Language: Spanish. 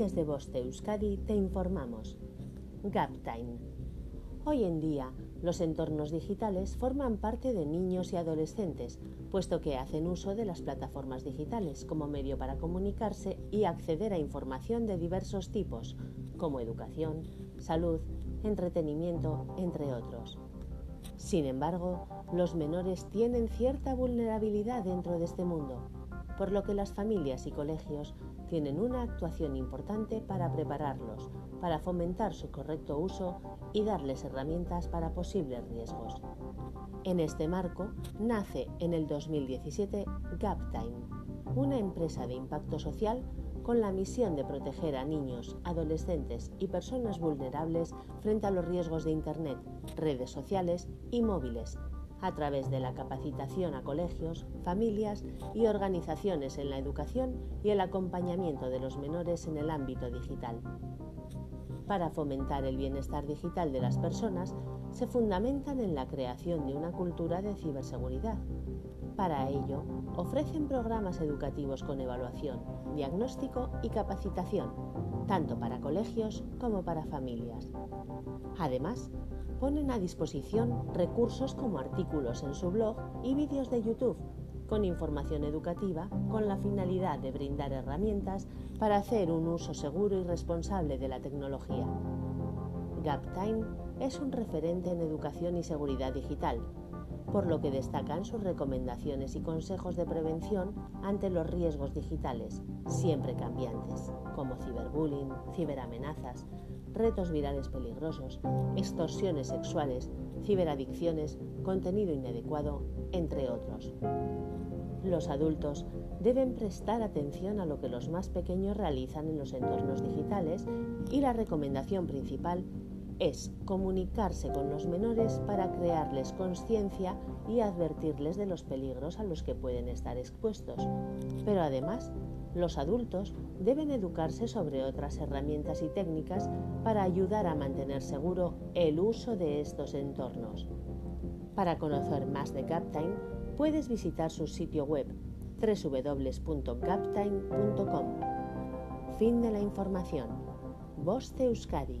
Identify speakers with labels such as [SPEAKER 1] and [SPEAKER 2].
[SPEAKER 1] desde Voste Euskadi te informamos. GapTime. Hoy en día, los entornos digitales forman parte de niños y adolescentes, puesto que hacen uso de las plataformas digitales como medio para comunicarse y acceder a información de diversos tipos, como educación, salud, entretenimiento, entre otros. Sin embargo, los menores tienen cierta vulnerabilidad dentro de este mundo, por lo que las familias y colegios tienen una actuación importante para prepararlos, para fomentar su correcto uso y darles herramientas para posibles riesgos. En este marco nace en el 2017 GapTime, una empresa de impacto social con la misión de proteger a niños, adolescentes y personas vulnerables frente a los riesgos de Internet, redes sociales y móviles, a través de la capacitación a colegios, familias y organizaciones en la educación y el acompañamiento de los menores en el ámbito digital. Para fomentar el bienestar digital de las personas, se fundamentan en la creación de una cultura de ciberseguridad. Para ello, ofrecen programas educativos con evaluación, diagnóstico y capacitación, tanto para colegios como para familias. Además, ponen a disposición recursos como artículos en su blog y vídeos de YouTube con información educativa con la finalidad de brindar herramientas para hacer un uso seguro y responsable de la tecnología. GapTime es un referente en educación y seguridad digital, por lo que destacan sus recomendaciones y consejos de prevención ante los riesgos digitales, siempre cambiantes, como ciberbullying, ciberamenazas, retos virales peligrosos, extorsiones sexuales, ciberadicciones, contenido inadecuado, entre otros. Los adultos deben prestar atención a lo que los más pequeños realizan en los entornos digitales y la recomendación principal es comunicarse con los menores para crearles conciencia y advertirles de los peligros a los que pueden estar expuestos, pero además los adultos deben educarse sobre otras herramientas y técnicas para ayudar a mantener seguro el uso de estos entornos. Para conocer más de Captime, puedes visitar su sitio web www.captime.com. Fin de la información. Voz de Euskadi,